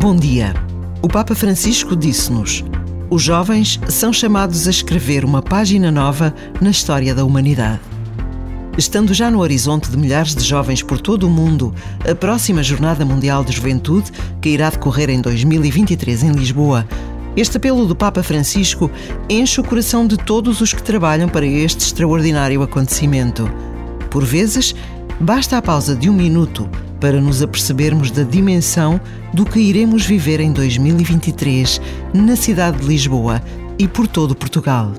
Bom dia. O Papa Francisco disse-nos: os jovens são chamados a escrever uma página nova na história da humanidade. Estando já no horizonte de milhares de jovens por todo o mundo, a próxima Jornada Mundial de Juventude, que irá decorrer em 2023 em Lisboa, este apelo do Papa Francisco enche o coração de todos os que trabalham para este extraordinário acontecimento. Por vezes, basta a pausa de um minuto para nos apercebermos da dimensão do que iremos viver em 2023 na cidade de Lisboa e por todo Portugal.